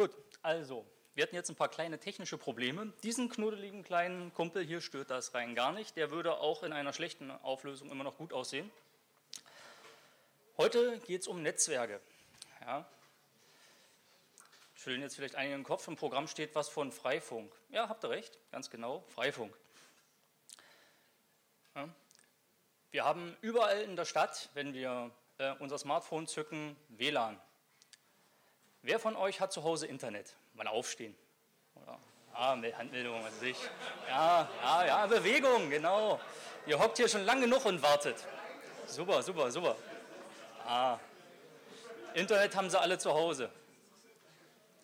Gut, also, wir hatten jetzt ein paar kleine technische Probleme. Diesen knuddeligen kleinen Kumpel hier stört das rein gar nicht. Der würde auch in einer schlechten Auflösung immer noch gut aussehen. Heute geht es um Netzwerke. Ja. Schütteln jetzt vielleicht einige den Kopf, im Programm steht was von Freifunk. Ja, habt ihr recht, ganz genau, Freifunk. Ja. Wir haben überall in der Stadt, wenn wir äh, unser Smartphone zücken, WLAN. Wer von euch hat zu Hause Internet? Mal aufstehen. Oder, ah, Handmeldung, was ich. Ja, ja, ja, Bewegung, genau. Ihr hockt hier schon lange genug und wartet. Super, super, super. Ah, Internet haben sie alle zu Hause.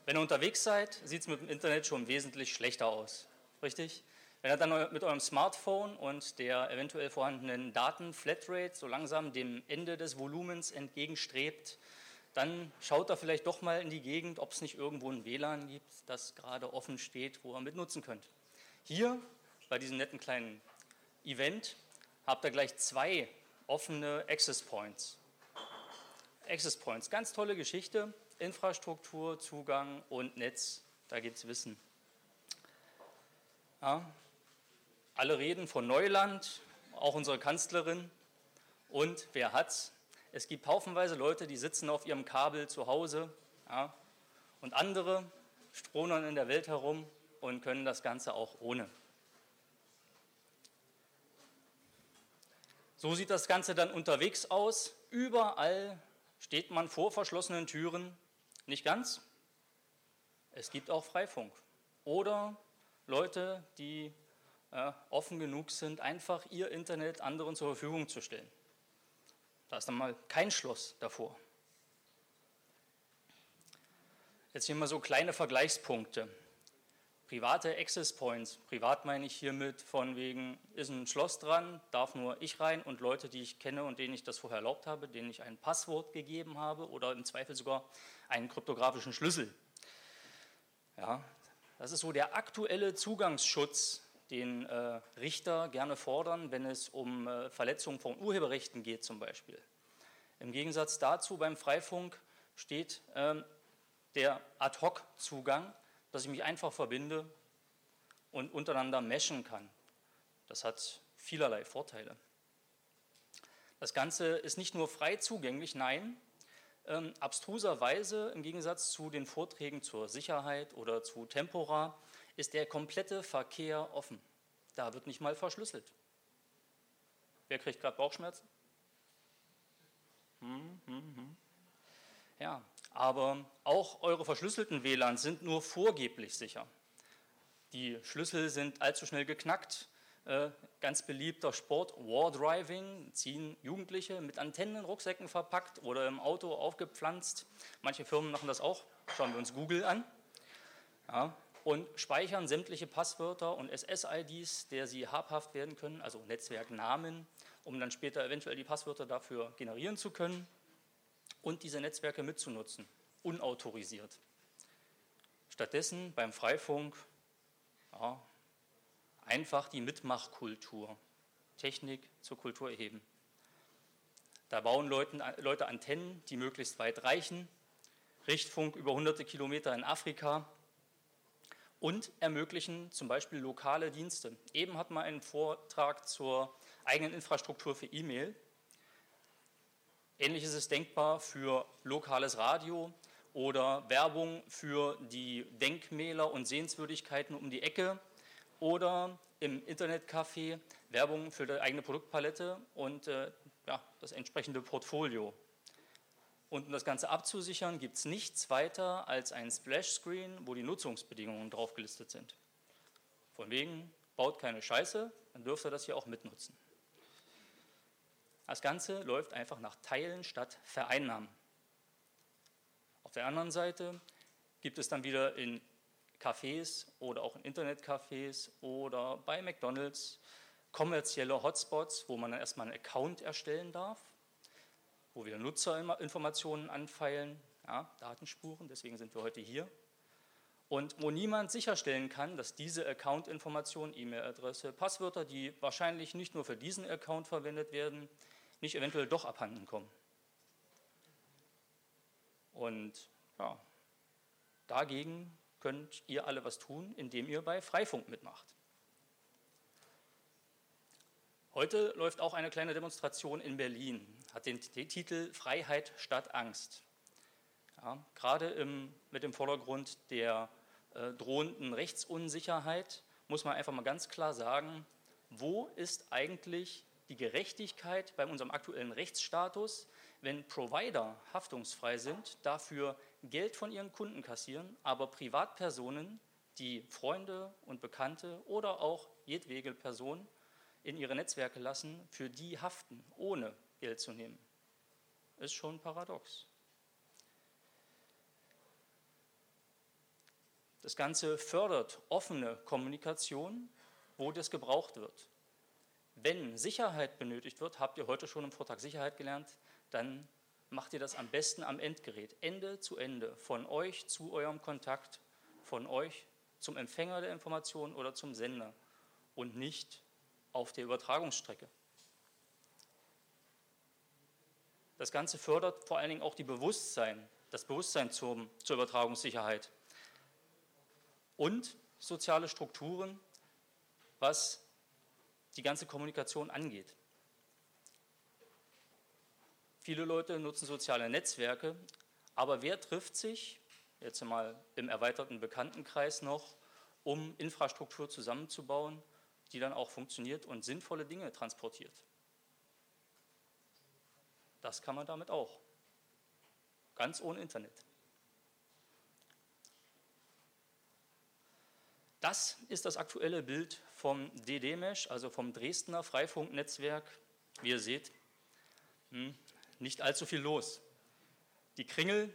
Wenn ihr unterwegs seid, sieht es mit dem Internet schon wesentlich schlechter aus. Richtig? Wenn ihr dann mit eurem Smartphone und der eventuell vorhandenen Daten-Flatrate so langsam dem Ende des Volumens entgegenstrebt, dann schaut er vielleicht doch mal in die Gegend, ob es nicht irgendwo ein WLAN gibt, das gerade offen steht, wo ihr mitnutzen könnt. Hier bei diesem netten kleinen Event habt ihr gleich zwei offene Access Points. Access Points, ganz tolle Geschichte. Infrastruktur, Zugang und Netz, da gibt es Wissen. Ja, alle reden von Neuland, auch unsere Kanzlerin. Und wer hat's? Es gibt haufenweise Leute, die sitzen auf ihrem Kabel zu Hause ja, und andere stronern in der Welt herum und können das Ganze auch ohne. So sieht das Ganze dann unterwegs aus. Überall steht man vor verschlossenen Türen. Nicht ganz. Es gibt auch Freifunk. Oder Leute, die äh, offen genug sind, einfach ihr Internet anderen zur Verfügung zu stellen. Da ist dann mal kein Schloss davor. Jetzt hier mal so kleine Vergleichspunkte. Private Access Points. Privat meine ich hiermit von wegen, ist ein Schloss dran, darf nur ich rein und Leute, die ich kenne und denen ich das vorher erlaubt habe, denen ich ein Passwort gegeben habe oder im Zweifel sogar einen kryptografischen Schlüssel. Ja, das ist so der aktuelle Zugangsschutz den äh, Richter gerne fordern, wenn es um äh, Verletzungen von Urheberrechten geht zum Beispiel. Im Gegensatz dazu beim Freifunk steht ähm, der Ad-Hoc-Zugang, dass ich mich einfach verbinde und untereinander meshen kann. Das hat vielerlei Vorteile. Das Ganze ist nicht nur frei zugänglich, nein, ähm, abstruserweise im Gegensatz zu den Vorträgen zur Sicherheit oder zu Tempora ist der komplette Verkehr offen. Da wird nicht mal verschlüsselt. Wer kriegt gerade Bauchschmerzen? Hm, hm, hm. Ja, aber auch eure verschlüsselten WLANs sind nur vorgeblich sicher. Die Schlüssel sind allzu schnell geknackt. Äh, ganz beliebter Sport, War Driving, ziehen Jugendliche mit Antennen Rucksäcken verpackt oder im Auto aufgepflanzt. Manche Firmen machen das auch. Schauen wir uns Google an. Ja, und speichern sämtliche Passwörter und SS-IDs, der sie habhaft werden können, also Netzwerknamen, um dann später eventuell die Passwörter dafür generieren zu können und diese Netzwerke mitzunutzen, unautorisiert. Stattdessen beim Freifunk ja, einfach die Mitmachkultur, Technik zur Kultur erheben. Da bauen Leute, Leute Antennen, die möglichst weit reichen, Richtfunk über hunderte Kilometer in Afrika, und ermöglichen zum Beispiel lokale Dienste. Eben hat man einen Vortrag zur eigenen Infrastruktur für E-Mail. Ähnliches ist denkbar für lokales Radio oder Werbung für die Denkmäler und Sehenswürdigkeiten um die Ecke oder im Internetcafé Werbung für die eigene Produktpalette und äh, ja, das entsprechende Portfolio. Und um das Ganze abzusichern, gibt es nichts weiter als ein Splash-Screen, wo die Nutzungsbedingungen drauf gelistet sind. Von wegen, baut keine Scheiße, dann dürft ihr das hier auch mitnutzen. Das Ganze läuft einfach nach Teilen statt Vereinnahmen. Auf der anderen Seite gibt es dann wieder in Cafés oder auch in Internetcafés oder bei McDonald's kommerzielle Hotspots, wo man dann erstmal einen Account erstellen darf wo wir Nutzerinformationen anfeilen, ja, Datenspuren, deswegen sind wir heute hier. Und wo niemand sicherstellen kann, dass diese Account-Informationen, E-Mail-Adresse, Passwörter, die wahrscheinlich nicht nur für diesen Account verwendet werden, nicht eventuell doch abhanden kommen. Und ja, dagegen könnt ihr alle was tun, indem ihr bei Freifunk mitmacht. Heute läuft auch eine kleine Demonstration in Berlin, hat den Titel Freiheit statt Angst. Ja, gerade im, mit dem Vordergrund der äh, drohenden Rechtsunsicherheit muss man einfach mal ganz klar sagen, wo ist eigentlich die Gerechtigkeit bei unserem aktuellen Rechtsstatus, wenn Provider haftungsfrei sind, dafür Geld von ihren Kunden kassieren, aber Privatpersonen, die Freunde und Bekannte oder auch jedwege Personen in ihre Netzwerke lassen, für die haften, ohne Geld zu nehmen. Ist schon paradox. Das Ganze fördert offene Kommunikation, wo das gebraucht wird. Wenn Sicherheit benötigt wird, habt ihr heute schon im Vortrag Sicherheit gelernt, dann macht ihr das am besten am Endgerät, Ende zu Ende, von euch zu eurem Kontakt, von euch zum Empfänger der Information oder zum Sender und nicht auf der Übertragungsstrecke. Das Ganze fördert vor allen Dingen auch die Bewusstsein, das Bewusstsein zum, zur Übertragungssicherheit und soziale Strukturen, was die ganze Kommunikation angeht. Viele Leute nutzen soziale Netzwerke, aber wer trifft sich, jetzt mal im erweiterten Bekanntenkreis noch, um Infrastruktur zusammenzubauen, die dann auch funktioniert und sinnvolle Dinge transportiert? Das kann man damit auch. Ganz ohne Internet. Das ist das aktuelle Bild vom DD-Mesh, also vom Dresdner Freifunknetzwerk. Wie ihr seht, hm, nicht allzu viel los. Die Kringel,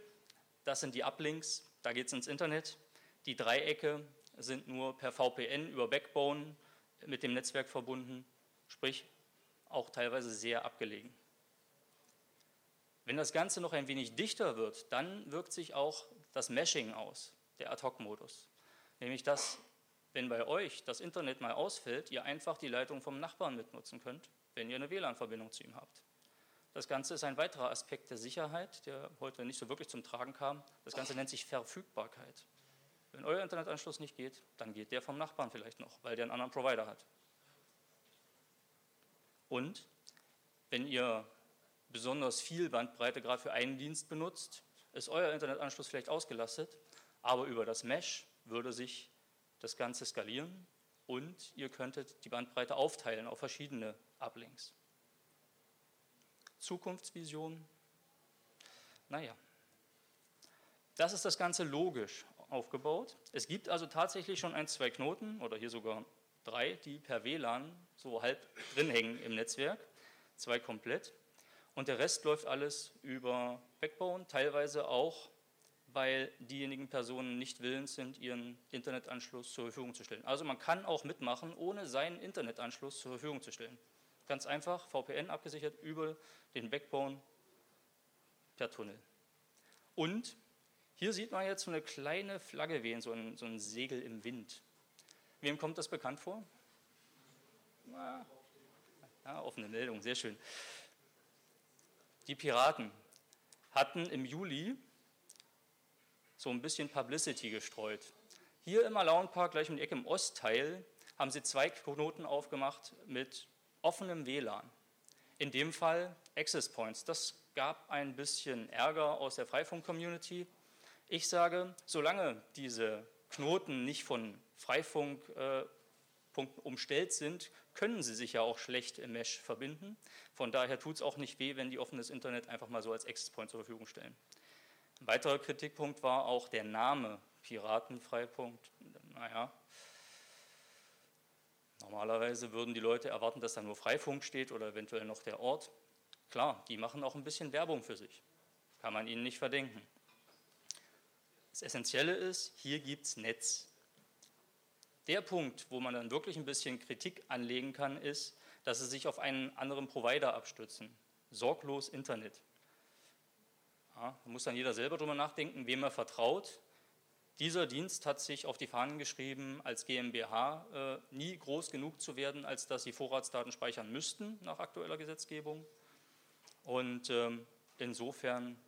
das sind die Uplinks, da geht es ins Internet. Die Dreiecke sind nur per VPN über Backbone mit dem Netzwerk verbunden, sprich auch teilweise sehr abgelegen. Wenn das Ganze noch ein wenig dichter wird, dann wirkt sich auch das Meshing aus, der Ad-Hoc-Modus. Nämlich, dass wenn bei euch das Internet mal ausfällt, ihr einfach die Leitung vom Nachbarn mitnutzen könnt, wenn ihr eine WLAN-Verbindung zu ihm habt. Das Ganze ist ein weiterer Aspekt der Sicherheit, der heute nicht so wirklich zum Tragen kam. Das Ganze nennt sich Verfügbarkeit. Wenn euer Internetanschluss nicht geht, dann geht der vom Nachbarn vielleicht noch, weil der einen anderen Provider hat. Und wenn ihr besonders viel Bandbreite gerade für einen Dienst benutzt, ist euer Internetanschluss vielleicht ausgelastet, aber über das Mesh würde sich das Ganze skalieren und ihr könntet die Bandbreite aufteilen auf verschiedene Uplinks. Zukunftsvision? Naja, das ist das Ganze logisch aufgebaut. Es gibt also tatsächlich schon ein, zwei Knoten oder hier sogar drei, die per WLAN so halb drin hängen im Netzwerk, zwei komplett. Und der Rest läuft alles über Backbone, teilweise auch weil diejenigen Personen nicht willens sind, ihren Internetanschluss zur Verfügung zu stellen. Also man kann auch mitmachen, ohne seinen Internetanschluss zur Verfügung zu stellen. Ganz einfach, VPN abgesichert über den Backbone per Tunnel. Und hier sieht man jetzt so eine kleine Flagge wehen, so ein, so ein Segel im Wind. Wem kommt das bekannt vor? Ja, offene Meldung, sehr schön. Die Piraten hatten im Juli so ein bisschen Publicity gestreut. Hier im Alaun Park, gleich um die Ecke im Ostteil, haben sie zwei Knoten aufgemacht mit offenem WLAN. In dem Fall Access Points. Das gab ein bisschen Ärger aus der Freifunk-Community. Ich sage, solange diese Knoten nicht von Freifunkpunkten äh, umstellt sind, können sie sich ja auch schlecht im Mesh verbinden. Von daher tut es auch nicht weh, wenn die offenes Internet einfach mal so als Access Point zur Verfügung stellen. Ein weiterer Kritikpunkt war auch der Name Piratenfreipunkt. Naja, normalerweise würden die Leute erwarten, dass da nur Freifunk steht oder eventuell noch der Ort. Klar, die machen auch ein bisschen Werbung für sich. Kann man ihnen nicht verdenken. Das Essentielle ist, hier gibt es Netz. Der Punkt, wo man dann wirklich ein bisschen Kritik anlegen kann, ist, dass sie sich auf einen anderen Provider abstützen. Sorglos Internet. Ja, da muss dann jeder selber drüber nachdenken, wem er vertraut. Dieser Dienst hat sich auf die Fahnen geschrieben, als GmbH äh, nie groß genug zu werden, als dass sie Vorratsdaten speichern müssten nach aktueller Gesetzgebung. Und ähm, insofern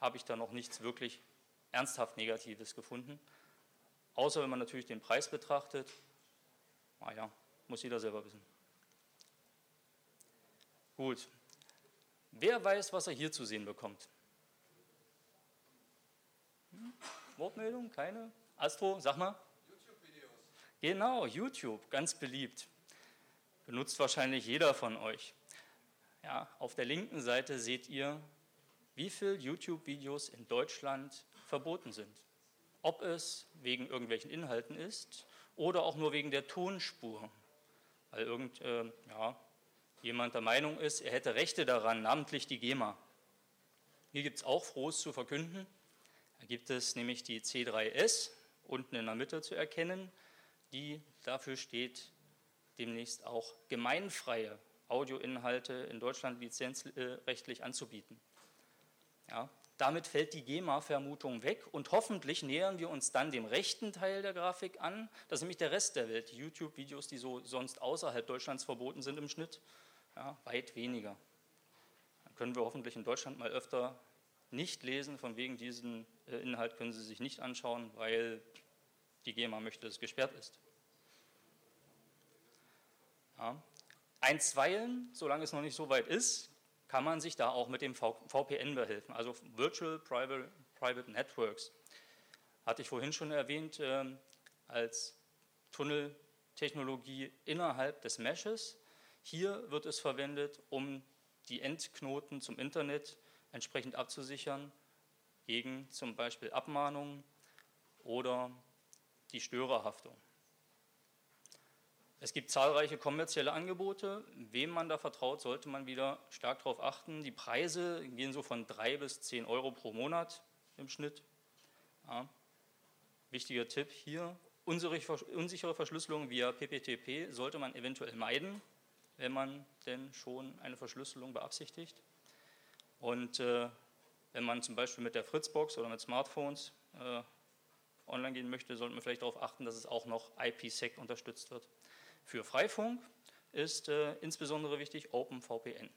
habe ich da noch nichts wirklich ernsthaft Negatives gefunden. Außer wenn man natürlich den Preis betrachtet. Naja, muss jeder selber wissen. Gut. Wer weiß, was er hier zu sehen bekommt? Hm? Wortmeldung? Keine? Astro, sag mal. YouTube-Videos. Genau, YouTube, ganz beliebt. Benutzt wahrscheinlich jeder von euch. Ja, auf der linken Seite seht ihr, wie viele YouTube-Videos in Deutschland verboten sind. Ob es wegen irgendwelchen Inhalten ist oder auch nur wegen der Tonspur. Weil irgend, äh, ja, jemand der Meinung ist, er hätte Rechte daran, namentlich die GEMA. Hier gibt es auch Frohes zu verkünden. Da gibt es nämlich die C3S, unten in der Mitte zu erkennen, die dafür steht, demnächst auch gemeinfreie Audioinhalte in Deutschland lizenzrechtlich anzubieten. Ja, damit fällt die GEMA-Vermutung weg und hoffentlich nähern wir uns dann dem rechten Teil der Grafik an. Das ist nämlich der Rest der Welt, die YouTube-Videos, die so sonst außerhalb Deutschlands verboten sind im Schnitt, ja, weit weniger. Dann können wir hoffentlich in Deutschland mal öfter nicht lesen, von wegen diesen äh, Inhalt können Sie sich nicht anschauen, weil die GEMA möchte, dass es gesperrt ist. Ja. Einstweilen, solange es noch nicht so weit ist, kann man sich da auch mit dem VPN behelfen, also Virtual Private, Private Networks. Hatte ich vorhin schon erwähnt, äh, als Tunneltechnologie innerhalb des Meshes. Hier wird es verwendet, um die Endknoten zum Internet entsprechend abzusichern gegen zum Beispiel Abmahnungen oder die Störerhaftung. Es gibt zahlreiche kommerzielle Angebote. Wem man da vertraut, sollte man wieder stark darauf achten. Die Preise gehen so von 3 bis 10 Euro pro Monat im Schnitt. Ja. Wichtiger Tipp hier, unsichere Verschlüsselung via PPTP sollte man eventuell meiden, wenn man denn schon eine Verschlüsselung beabsichtigt. Und äh, wenn man zum Beispiel mit der Fritzbox oder mit Smartphones äh, online gehen möchte, sollte man vielleicht darauf achten, dass es auch noch IPsec unterstützt wird. Für Freifunk ist äh, insbesondere wichtig OpenVPN.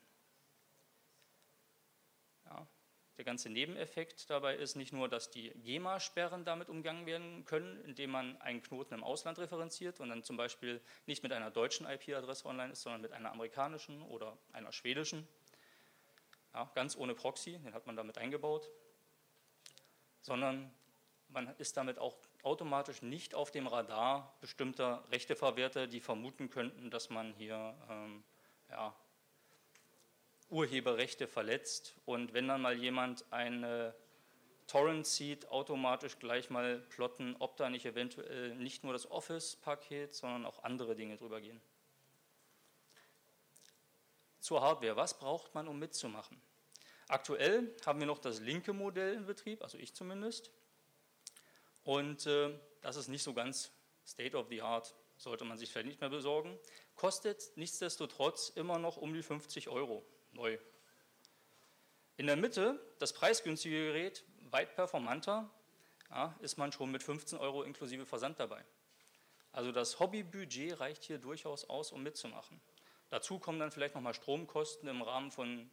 Ja, der ganze Nebeneffekt dabei ist nicht nur, dass die GEMA-Sperren damit umgangen werden können, indem man einen Knoten im Ausland referenziert und dann zum Beispiel nicht mit einer deutschen IP-Adresse online ist, sondern mit einer amerikanischen oder einer schwedischen. Ja, ganz ohne Proxy, den hat man damit eingebaut. Sondern man ist damit auch automatisch nicht auf dem Radar bestimmter Rechteverwerter, die vermuten könnten, dass man hier ähm, ja, Urheberrechte verletzt. Und wenn dann mal jemand eine Torrent sieht, automatisch gleich mal plotten, ob da nicht eventuell nicht nur das Office-Paket, sondern auch andere Dinge drüber gehen. Zur Hardware. Was braucht man, um mitzumachen? Aktuell haben wir noch das linke Modell in Betrieb, also ich zumindest. Und äh, das ist nicht so ganz State of the Art, sollte man sich vielleicht nicht mehr besorgen. Kostet nichtsdestotrotz immer noch um die 50 Euro neu. In der Mitte, das preisgünstige Gerät, weit performanter, ja, ist man schon mit 15 Euro inklusive Versand dabei. Also das Hobbybudget reicht hier durchaus aus, um mitzumachen. Dazu kommen dann vielleicht nochmal Stromkosten im Rahmen von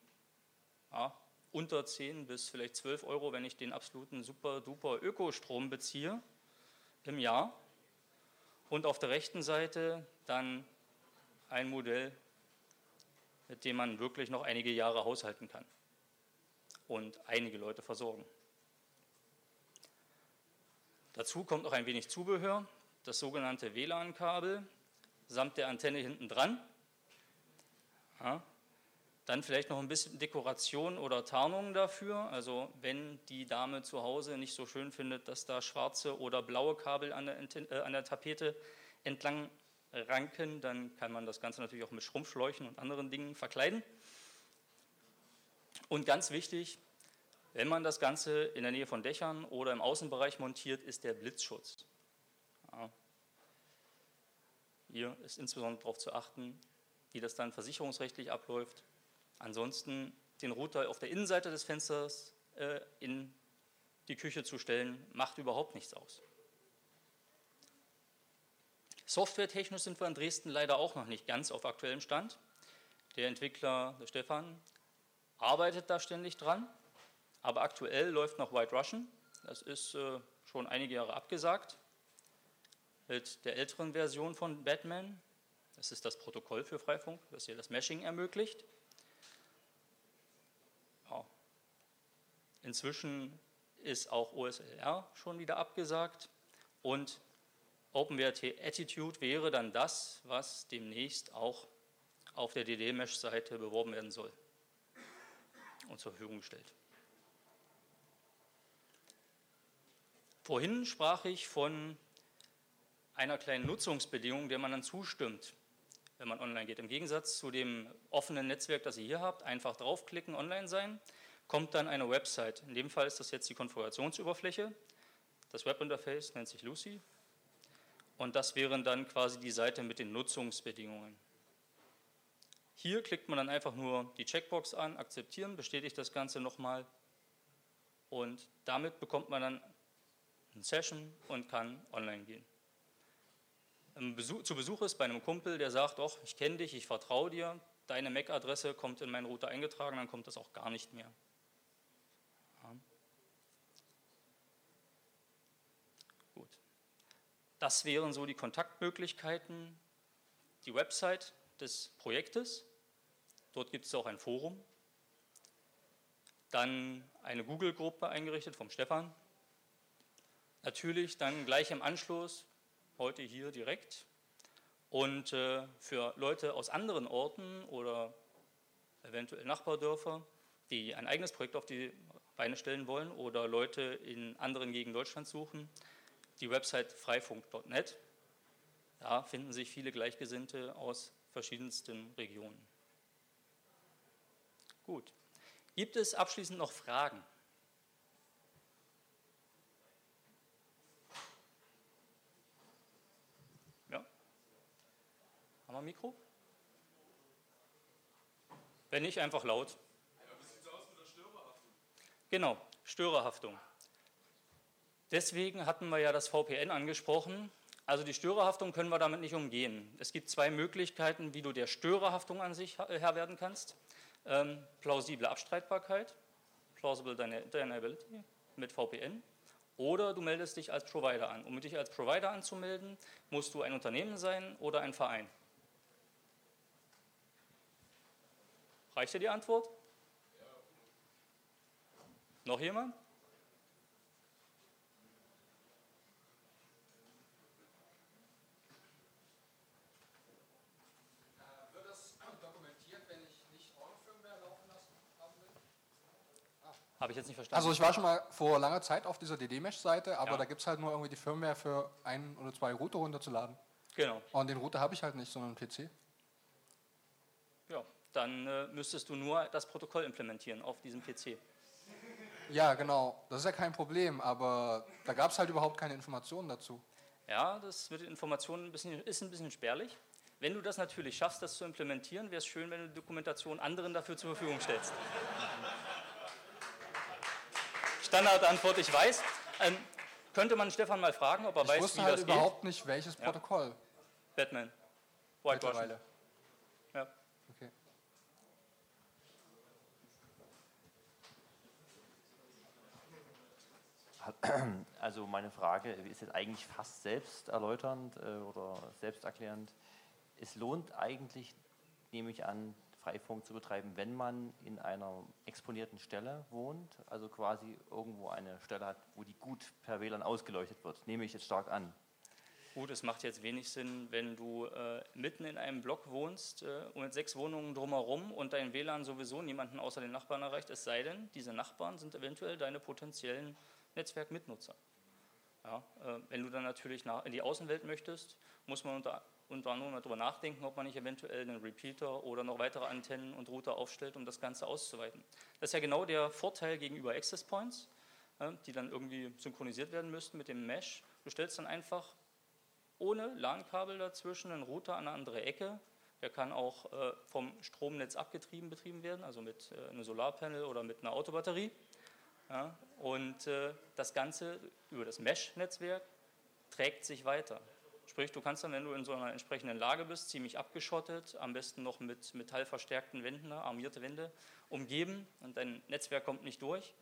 ja, unter 10 bis vielleicht 12 Euro, wenn ich den absoluten super-duper Ökostrom beziehe im Jahr. Und auf der rechten Seite dann ein Modell, mit dem man wirklich noch einige Jahre haushalten kann und einige Leute versorgen. Dazu kommt noch ein wenig Zubehör, das sogenannte WLAN-Kabel samt der Antenne hinten dran. Dann vielleicht noch ein bisschen Dekoration oder Tarnung dafür. Also wenn die Dame zu Hause nicht so schön findet, dass da schwarze oder blaue Kabel an der, äh, an der Tapete entlang ranken, dann kann man das Ganze natürlich auch mit Schrumpfschläuchen und anderen Dingen verkleiden. Und ganz wichtig, wenn man das Ganze in der Nähe von Dächern oder im Außenbereich montiert, ist der Blitzschutz. Ja. Hier ist insbesondere darauf zu achten, wie das dann versicherungsrechtlich abläuft. Ansonsten den Router auf der Innenseite des Fensters äh, in die Küche zu stellen, macht überhaupt nichts aus. Softwaretechnisch sind wir in Dresden leider auch noch nicht ganz auf aktuellem Stand. Der Entwickler, der Stefan, arbeitet da ständig dran, aber aktuell läuft noch White Russian Das ist äh, schon einige Jahre abgesagt mit der älteren Version von Batman. Das ist das Protokoll für Freifunk, das hier das Meshing ermöglicht. Inzwischen ist auch OSLR schon wieder abgesagt und OpenWrt Attitude wäre dann das, was demnächst auch auf der DD-Mesh-Seite beworben werden soll und zur Verfügung gestellt. Vorhin sprach ich von einer kleinen Nutzungsbedingung, der man dann zustimmt, wenn man online geht. Im Gegensatz zu dem offenen Netzwerk, das ihr hier habt, einfach draufklicken, online sein, kommt dann eine Website. In dem Fall ist das jetzt die Konfigurationsoberfläche. Das Webinterface nennt sich Lucy. Und das wären dann quasi die Seite mit den Nutzungsbedingungen. Hier klickt man dann einfach nur die Checkbox an, akzeptieren, bestätigt das Ganze nochmal und damit bekommt man dann eine Session und kann online gehen. Besuch, zu Besuch ist bei einem Kumpel, der sagt, doch, ich kenne dich, ich vertraue dir, deine MAC-Adresse kommt in meinen Router eingetragen, dann kommt das auch gar nicht mehr. Das wären so die Kontaktmöglichkeiten, die Website des Projektes. Dort gibt es auch ein Forum. Dann eine Google-Gruppe eingerichtet vom Stefan. Natürlich dann gleich im Anschluss, heute hier direkt. Und äh, für Leute aus anderen Orten oder eventuell Nachbardörfer, die ein eigenes Projekt auf die Beine stellen wollen oder Leute in anderen Gegenden Deutschlands suchen, die Website freifunk.net. Da finden sich viele Gleichgesinnte aus verschiedensten Regionen. Gut. Gibt es abschließend noch Fragen? Ja? Haben wir ein Mikro? Wenn nicht, einfach laut. wie sieht es aus mit der Störerhaftung? Genau, Störerhaftung. Deswegen hatten wir ja das VPN angesprochen. Also die Störerhaftung können wir damit nicht umgehen. Es gibt zwei Möglichkeiten, wie du der Störerhaftung an sich Herr werden kannst. Ähm, plausible Abstreitbarkeit, plausible deniability mit VPN. Oder du meldest dich als Provider an. Um dich als Provider anzumelden, musst du ein Unternehmen sein oder ein Verein. Reicht dir die Antwort? Noch jemand? Habe ich jetzt nicht verstanden. Also ich war schon mal vor langer Zeit auf dieser DD-Mesh-Seite, aber ja. da gibt es halt nur irgendwie die Firmware für ein oder zwei Router runterzuladen. Genau. Und den Router habe ich halt nicht, sondern einen PC. Ja, dann äh, müsstest du nur das Protokoll implementieren auf diesem PC. Ja, genau. Das ist ja kein Problem, aber da gab es halt überhaupt keine Informationen dazu. Ja, das mit den Informationen ein bisschen, ist ein bisschen spärlich. Wenn du das natürlich schaffst, das zu implementieren, wäre es schön, wenn du die Dokumentation anderen dafür zur Verfügung stellst. Standardantwort, ich weiß. Ähm, könnte man Stefan mal fragen, ob er ich weiß, wusste wie halt das überhaupt nicht, welches Protokoll. Ja. Batman. Whitewashing. Ja. Okay. Also meine Frage ist jetzt eigentlich fast selbst erläuternd äh, oder selbsterklärend. Es lohnt eigentlich, nehme ich an, Freifunk zu betreiben, wenn man in einer exponierten Stelle wohnt, also quasi irgendwo eine Stelle hat, wo die gut per WLAN ausgeleuchtet wird, nehme ich jetzt stark an. Gut, es macht jetzt wenig Sinn, wenn du äh, mitten in einem Block wohnst äh, und mit sechs Wohnungen drumherum und dein WLAN sowieso niemanden außer den Nachbarn erreicht, es sei denn, diese Nachbarn sind eventuell deine potenziellen Netzwerkmitnutzer. Ja, äh, wenn du dann natürlich nach, in die Außenwelt möchtest, muss man unter unter anderem darüber nachdenken, ob man nicht eventuell einen Repeater oder noch weitere Antennen und Router aufstellt, um das Ganze auszuweiten. Das ist ja genau der Vorteil gegenüber Access Points, die dann irgendwie synchronisiert werden müssten mit dem Mesh. Du stellst dann einfach ohne LAN-Kabel dazwischen einen Router an eine andere Ecke. Der kann auch äh, vom Stromnetz abgetrieben betrieben werden, also mit äh, einem Solarpanel oder mit einer Autobatterie. und äh, das Ganze über das Mesh-Netzwerk trägt sich weiter. Sprich, du kannst dann, wenn du in so einer entsprechenden Lage bist, ziemlich abgeschottet, am besten noch mit metallverstärkten Wänden, ne, armierte Wände, umgeben und dein Netzwerk kommt nicht durch,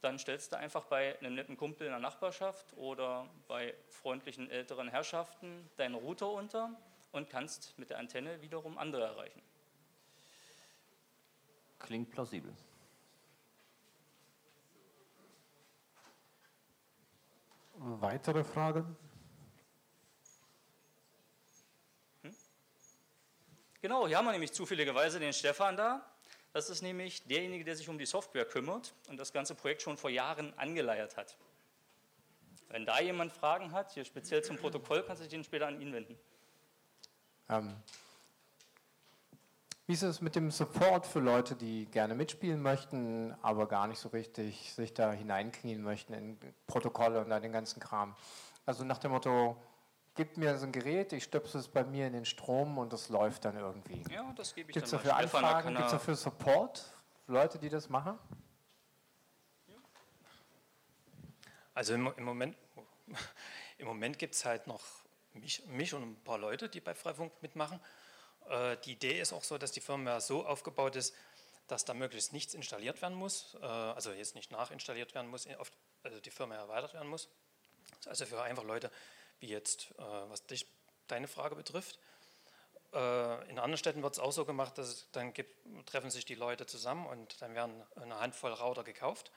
dann stellst du einfach bei einem netten Kumpel in der Nachbarschaft oder bei freundlichen älteren Herrschaften deinen Router unter und kannst mit der Antenne wiederum andere erreichen. Klingt plausibel. Weitere Fragen? Genau, hier haben wir nämlich zufälligerweise den Stefan da. Das ist nämlich derjenige, der sich um die Software kümmert und das ganze Projekt schon vor Jahren angeleiert hat. Wenn da jemand Fragen hat, hier speziell zum Protokoll, kannst du dich später an ihn wenden. Ähm, wie ist es mit dem Support für Leute, die gerne mitspielen möchten, aber gar nicht so richtig sich da hineinknien möchten in Protokolle und dann den ganzen Kram? Also nach dem Motto, gib mir so ein Gerät, ich stöpsel es bei mir in den Strom und das läuft dann irgendwie. Ja, das gebe ich Gibt es dann dafür mal Stefan, da Anfragen, kann gibt es dafür Support für Leute, die das machen? Also im, im Moment, im Moment gibt es halt noch mich, mich und ein paar Leute, die bei Freifunk mitmachen. Äh, die Idee ist auch so, dass die Firmware so aufgebaut ist, dass da möglichst nichts installiert werden muss, äh, also jetzt nicht nachinstalliert werden muss, also die Firmware erweitert werden muss. Das ist also für einfach Leute, wie jetzt, äh, was dich, deine Frage betrifft. Äh, in anderen Städten wird es auch so gemacht, dass dann gibt, treffen sich die Leute zusammen und dann werden eine Handvoll Router gekauft.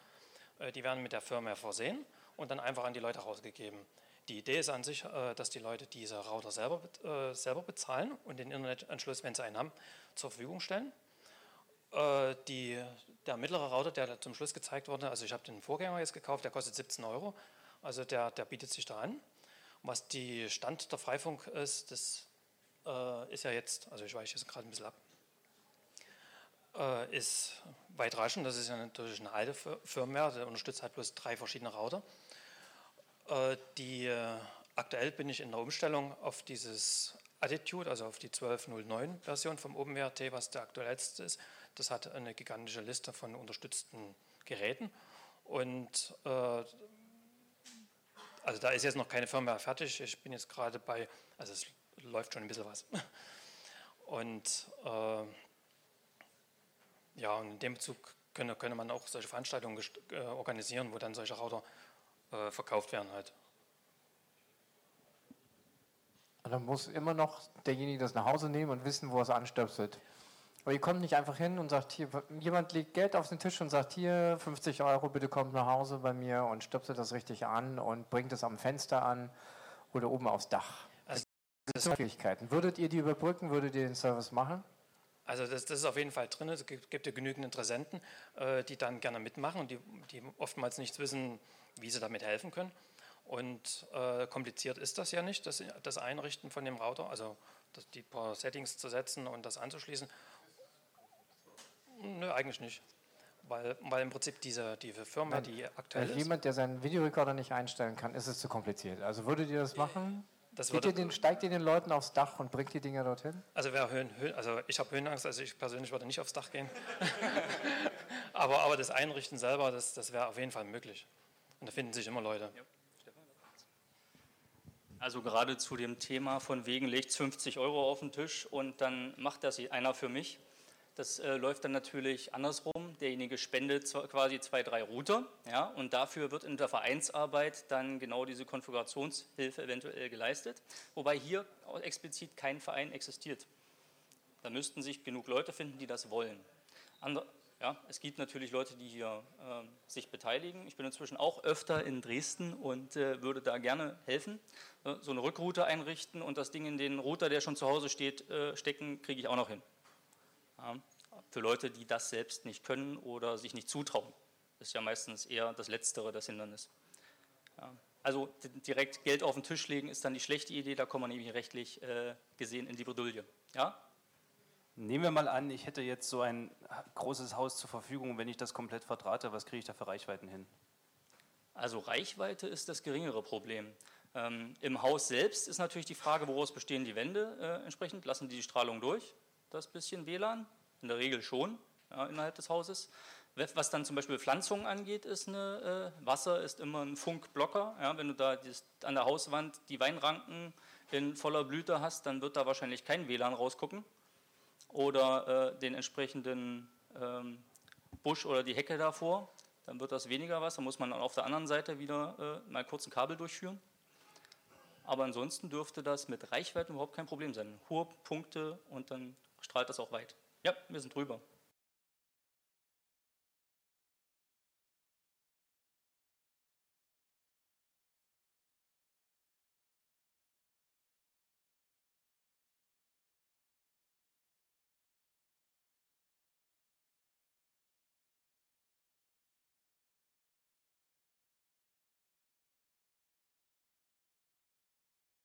Äh, Die werden mit der Firmware versehen und dann einfach an die Leute rausgegeben. Die Idee ist an sich, äh, dass die Leute diese Router selber, äh, selber bezahlen und den Internetanschluss, wenn sie einen haben, zur Verfügung stellen. Die, der mittlere Router, der zum Schluss gezeigt wurde, also ich habe den Vorgänger jetzt gekauft, der kostet 17 Euro, also der, der bietet sich da an. Was die Stand der Freifunk ist, das äh, ist ja jetzt, also ich weiche jetzt gerade ein bisschen ab, äh, ist weitreichend. Das ist ja natürlich eine alte Fir- Firmware, der unterstützt halt bloß drei verschiedene Router. Äh, die, äh, aktuell bin ich in der Umstellung auf dieses Attitude, also auf die 12.09 Version vom OpenWrt, was der aktuellste ist. Das hat eine gigantische Liste von unterstützten Geräten und äh, also da ist jetzt noch keine Firmware fertig. Ich bin jetzt gerade bei, also es läuft schon ein bisschen was. Und äh, ja, und in dem Bezug könne, könne man auch solche Veranstaltungen äh, organisieren, wo dann solche Router äh, verkauft werden halt. Und dann muss immer noch derjenige das nach Hause nehmen und wissen, wo er es anstöpselt. Aber ihr kommt nicht einfach hin und sagt, hier, jemand legt Geld auf den Tisch und sagt, hier, 50 Euro, bitte kommt nach Hause bei mir und stöpselt das richtig an und bringt es am Fenster an oder oben aufs Dach. Also Das sind Möglichkeiten. Würdet ihr die überbrücken, würdet ihr den Service machen? Also das, das ist auf jeden Fall drin. Es gibt, ja genügend Interessenten, äh, die dann gerne mitmachen und die, die oftmals nicht wissen, wie sie damit helfen können. Und äh, kompliziert ist das ja nicht, das, das Einrichten von dem Router, also das, die paar Settings zu setzen und das anzuschließen. Eigentlich nicht. Weil, weil im Prinzip diese, diese Firma, die aktuell Weil ist, jemand, der seinen Videorekorder nicht einstellen kann, ist es zu kompliziert. Also würdet ihr das machen? das würde, ihr den, steigt ihr den Leuten aufs Dach und bringt die Dinger dorthin? Also, wer Höhen, Höhen, also ich habe Höhenangst, also ich persönlich würde nicht aufs Dach gehen. aber, aber das Einrichten selber, das, das wäre auf jeden Fall möglich. Und da finden sich immer Leute. Also gerade zu dem Thema von wegen legt 50 Euro auf den Tisch und dann macht das einer für mich. Das äh, läuft dann natürlich andersrum. Derjenige spendet quasi zwei, drei Router ja, und dafür wird in der Vereinsarbeit dann genau diese Konfigurationshilfe eventuell geleistet. Wobei hier explizit kein Verein existiert. Da müssten sich genug Leute finden, die das wollen. Andere, ja, es gibt natürlich Leute, die hier äh, sich beteiligen. Ich bin inzwischen auch öfter in Dresden und äh, würde da gerne helfen. Äh, so eine Rückroute einrichten und das Ding in den Router, der schon zu Hause steht, äh, stecken, kriege ich auch noch hin. Für Leute, die das selbst nicht können oder sich nicht zutrauen. Das ist ja meistens eher das Letztere, das Hindernis. Also direkt Geld auf den Tisch legen ist dann die schlechte Idee, da kommt man nämlich rechtlich äh, gesehen in die Bredouille. Ja? Nehmen wir mal an, ich hätte jetzt so ein großes Haus zur Verfügung, wenn ich das komplett verdrahte, was kriege ich da für Reichweiten hin? Also Reichweite ist das geringere Problem. Ähm, Im Haus selbst ist natürlich die Frage, woraus bestehen die Wände äh, entsprechend. Lassen die die Strahlung durch, das bisschen WLAN? In der Regel schon, ja, innerhalb des Hauses. Was dann zum Beispiel Pflanzungen angeht, ist eine, äh, Wasser ist immer ein Funkblocker. Ja, wenn du da dieses, an der Hauswand die Weinranken in voller Blüte hast, dann wird da wahrscheinlich kein WLAN rausgucken. Oder äh, den entsprechenden ähm, Busch oder die Hecke davor. dann wird das weniger was. Dann muss man auf der anderen Seite wieder äh, mal kurz ein Kabel durchführen. Aber ansonsten dürfte das mit Reichweite überhaupt kein Problem sein. Hohe Punkte und dann strahlt das auch weit. Ja, wir sind drüber.